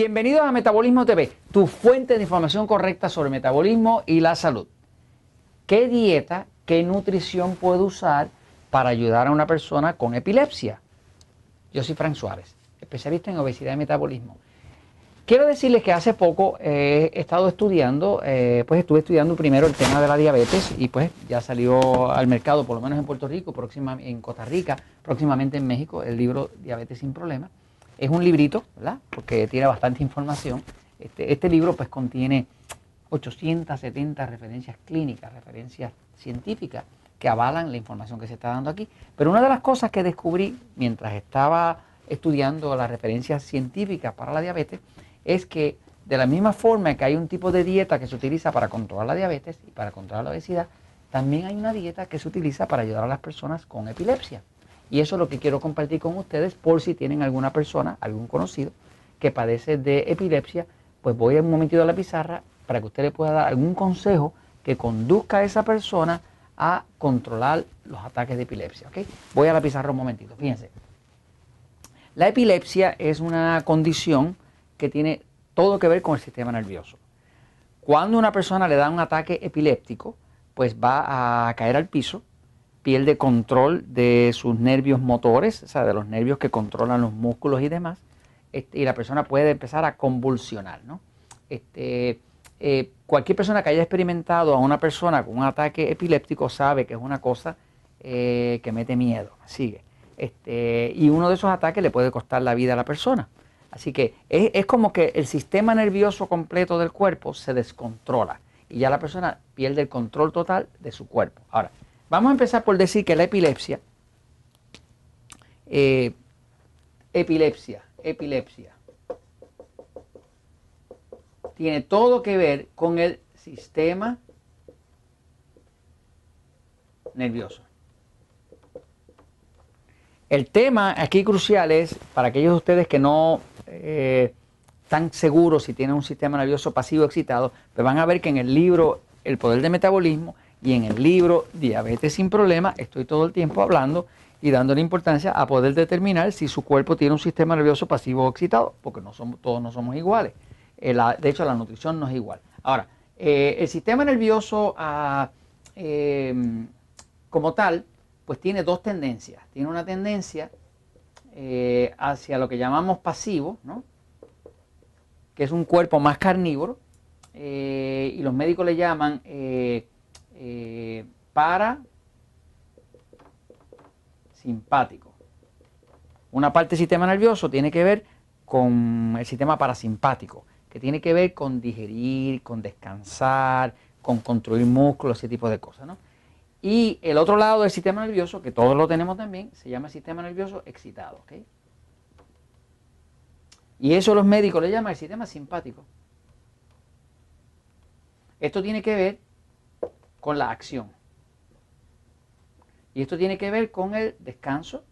Bienvenidos a Metabolismo TV, tu fuente de información correcta sobre metabolismo y la salud. ¿Qué dieta, qué nutrición puedo usar para ayudar a una persona con epilepsia? Yo soy Frank Suárez, especialista en obesidad y metabolismo. Quiero decirles que hace poco eh, he estado estudiando, eh, pues estuve estudiando primero el tema de la diabetes y pues ya salió al mercado, por lo menos en Puerto Rico, próxima, en Costa Rica, próximamente en México, el libro Diabetes sin Problemas. Es un librito, ¿verdad? Porque tiene bastante información. Este, este libro pues contiene 870 referencias clínicas, referencias científicas que avalan la información que se está dando aquí. Pero una de las cosas que descubrí mientras estaba estudiando las referencias científicas para la diabetes es que de la misma forma que hay un tipo de dieta que se utiliza para controlar la diabetes y para controlar la obesidad, también hay una dieta que se utiliza para ayudar a las personas con epilepsia. Y eso es lo que quiero compartir con ustedes por si tienen alguna persona, algún conocido que padece de epilepsia, pues voy un momentito a la pizarra para que usted le pueda dar algún consejo que conduzca a esa persona a controlar los ataques de epilepsia. Voy a la pizarra un momentito, fíjense. La epilepsia es una condición que tiene todo que ver con el sistema nervioso. Cuando una persona le da un ataque epiléptico, pues va a caer al piso pierde control de sus nervios motores, o sea, de los nervios que controlan los músculos y demás, este, y la persona puede empezar a convulsionar. ¿no? Este, eh, cualquier persona que haya experimentado a una persona con un ataque epiléptico sabe que es una cosa eh, que mete miedo, sigue. Este, y uno de esos ataques le puede costar la vida a la persona. Así que es, es como que el sistema nervioso completo del cuerpo se descontrola y ya la persona pierde el control total de su cuerpo. Ahora, Vamos a empezar por decir que la epilepsia, eh, epilepsia, epilepsia, tiene todo que ver con el sistema nervioso. El tema aquí crucial es, para aquellos de ustedes que no eh, están seguros si tienen un sistema nervioso pasivo excitado, pues van a ver que en el libro El Poder del Metabolismo y en el libro Diabetes sin Problemas estoy todo el tiempo hablando y dándole importancia a poder determinar si su cuerpo tiene un sistema nervioso pasivo o excitado, porque no somos, todos no somos iguales. Eh, de hecho, la nutrición no es igual. Ahora, eh, el sistema nervioso ah, em, como tal, pues tiene dos tendencias. Tiene una tendencia eh, hacia lo que llamamos pasivo, ¿no? que es un cuerpo más carnívoro, y los médicos le llaman eh, para simpático. Una parte del sistema nervioso tiene que ver con el sistema parasimpático, que tiene que ver con digerir, con descansar, con construir músculos, ese tipo de cosas. Y el otro lado del sistema nervioso, que todos lo tenemos también, se llama sistema nervioso excitado. Y eso los médicos le llaman el sistema simpático. Esto tiene que ver con la acción. Y esto tiene que ver con el descanso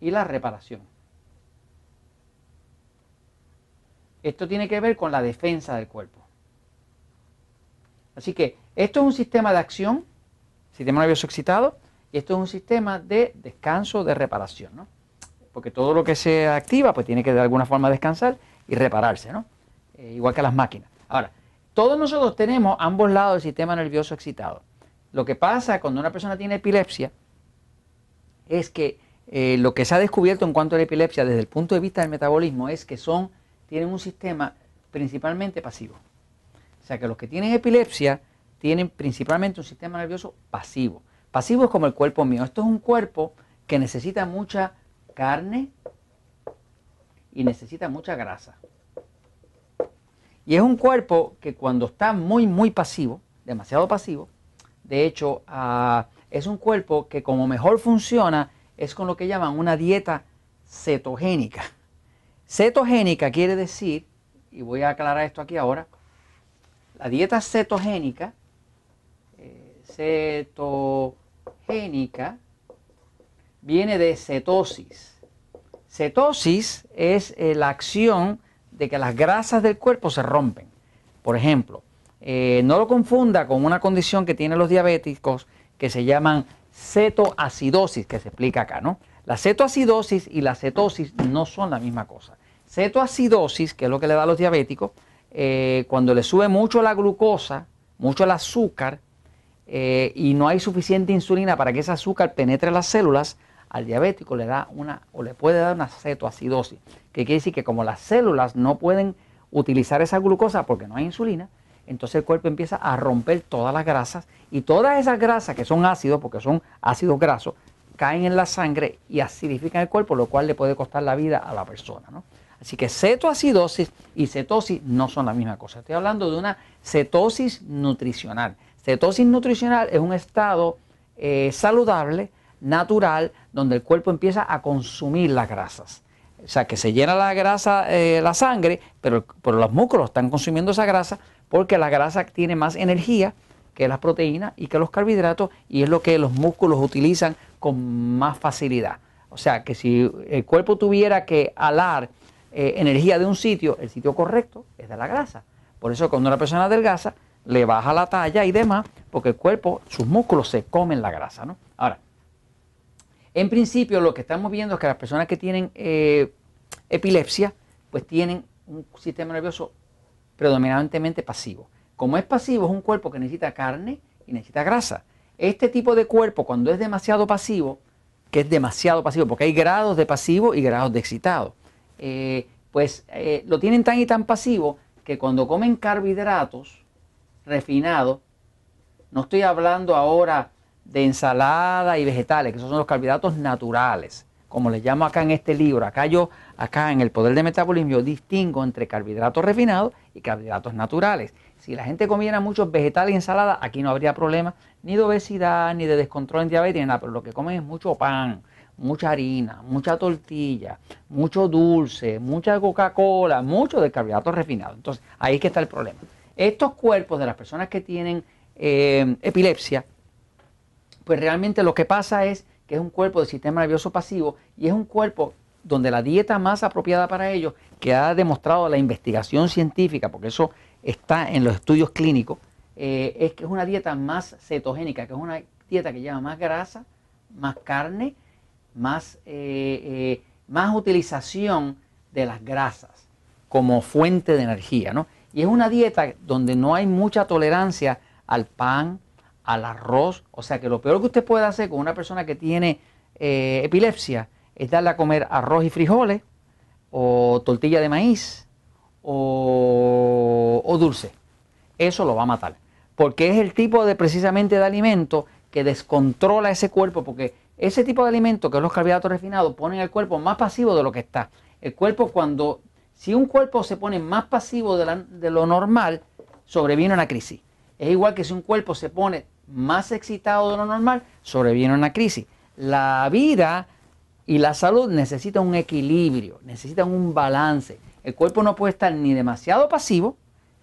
y la reparación. Esto tiene que ver con la defensa del cuerpo. Así que esto es un sistema de acción, sistema nervioso excitado, y esto es un sistema de descanso, de reparación, ¿no? Porque todo lo que se activa, pues tiene que de alguna forma descansar y repararse, ¿no? Eh, igual que las máquinas. Ahora, todos nosotros tenemos ambos lados del sistema nervioso excitado. Lo que pasa cuando una persona tiene epilepsia es que eh, lo que se ha descubierto en cuanto a la epilepsia desde el punto de vista del metabolismo es que son, tienen un sistema principalmente pasivo. O sea que los que tienen epilepsia tienen principalmente un sistema nervioso pasivo. Pasivo es como el cuerpo mío. Esto es un cuerpo que necesita mucha carne y necesita mucha grasa. Y es un cuerpo que cuando está muy, muy pasivo, demasiado pasivo, de hecho, ah, es un cuerpo que como mejor funciona es con lo que llaman una dieta cetogénica. Cetogénica quiere decir, y voy a aclarar esto aquí ahora, la dieta cetogénica, eh, cetogénica, viene de cetosis. Cetosis es eh, la acción de que las grasas del cuerpo se rompen. Por ejemplo, eh, no lo confunda con una condición que tienen los diabéticos que se llaman cetoacidosis, que se explica acá, ¿no? La cetoacidosis y la cetosis no son la misma cosa. Cetoacidosis, que es lo que le da a los diabéticos, eh, cuando le sube mucho la glucosa, mucho el azúcar, eh, y no hay suficiente insulina para que ese azúcar penetre las células, al diabético le da una o le puede dar una cetoacidosis, que quiere decir que como las células no pueden utilizar esa glucosa porque no hay insulina, entonces el cuerpo empieza a romper todas las grasas y todas esas grasas que son ácidos, porque son ácidos grasos, caen en la sangre y acidifican el cuerpo, lo cual le puede costar la vida a la persona. Así que cetoacidosis y cetosis no son la misma cosa. Estoy hablando de una cetosis nutricional. Cetosis nutricional es un estado eh, saludable, natural, donde el cuerpo empieza a consumir las grasas. O sea, que se llena la grasa, eh, la sangre, pero, pero los músculos están consumiendo esa grasa porque la grasa tiene más energía que las proteínas y que los carbohidratos y es lo que los músculos utilizan con más facilidad. O sea que si el cuerpo tuviera que alar eh, energía de un sitio, el sitio correcto es de la grasa. Por eso cuando una persona adelgaza, le baja la talla y demás, porque el cuerpo, sus músculos se comen la grasa. ¿no? En principio lo que estamos viendo es que las personas que tienen eh, epilepsia, pues tienen un sistema nervioso predominantemente pasivo. Como es pasivo, es un cuerpo que necesita carne y necesita grasa. Este tipo de cuerpo, cuando es demasiado pasivo, que es demasiado pasivo, porque hay grados de pasivo y grados de excitado, eh, pues eh, lo tienen tan y tan pasivo que cuando comen carbohidratos refinados, no estoy hablando ahora de ensalada y vegetales, que esos son los carbohidratos naturales, como les llamo acá en este libro. Acá yo, acá en el poder de metabolismo, yo distingo entre carbohidratos refinados y carbohidratos naturales. Si la gente comiera muchos vegetales y ensalada, aquí no habría problema ni de obesidad, ni de descontrol en diabetes, ni nada, pero lo que comen es mucho pan, mucha harina, mucha tortilla, mucho dulce, mucha Coca-Cola, mucho de carbohidratos refinados. Entonces, ahí es que está el problema. Estos cuerpos de las personas que tienen eh, epilepsia, pues realmente lo que pasa es que es un cuerpo del sistema nervioso pasivo y es un cuerpo donde la dieta más apropiada para ellos, que ha demostrado la investigación científica, porque eso está en los estudios clínicos, eh, es que es una dieta más cetogénica, que es una dieta que lleva más grasa, más carne, más, eh, eh, más utilización de las grasas como fuente de energía. ¿no? Y es una dieta donde no hay mucha tolerancia al pan, al arroz. O sea que lo peor que usted puede hacer con una persona que tiene epilepsia es darle a comer arroz y frijoles, o tortilla de maíz, o, dulce. Eso lo va a matar porque es el tipo de precisamente de alimento que descontrola ese cuerpo, porque ese tipo de alimento, que es los carbohidratos refinados, ponen el cuerpo más pasivo de lo que está. El cuerpo cuando, si un cuerpo se pone más pasivo de, lo normal, sobreviene una crisis. Es igual que si un cuerpo se pone más excitado de lo normal, sobreviene una crisis. La vida y la salud necesitan un equilibrio, necesitan un balance. El cuerpo no puede estar ni demasiado pasivo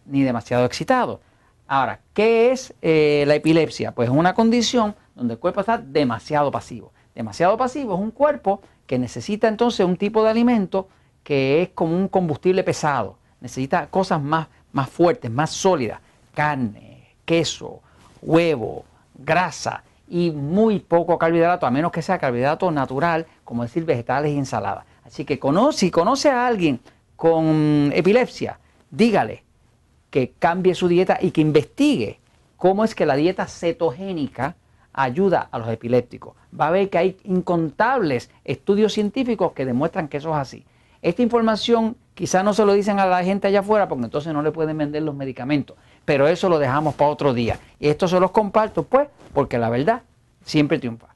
ni demasiado excitado. Ahora, ¿qué es eh, la epilepsia? Pues es una condición donde el cuerpo está demasiado pasivo. Demasiado pasivo es un cuerpo que necesita entonces un tipo de alimento que es como un combustible pesado. Necesita cosas más, más fuertes, más sólidas. Carne, queso, huevo, grasa y muy poco carbohidrato, a menos que sea carbohidrato natural, como decir vegetales y ensaladas. Así que si conoce a alguien con epilepsia, dígale, que cambie su dieta y que investigue cómo es que la dieta cetogénica ayuda a los epilépticos. Va a ver que hay incontables estudios científicos que demuestran que eso es así. Esta información quizás no se lo dicen a la gente allá afuera porque entonces no le pueden vender los medicamentos, pero eso lo dejamos para otro día. Y esto se los comparto pues porque la verdad siempre triunfa.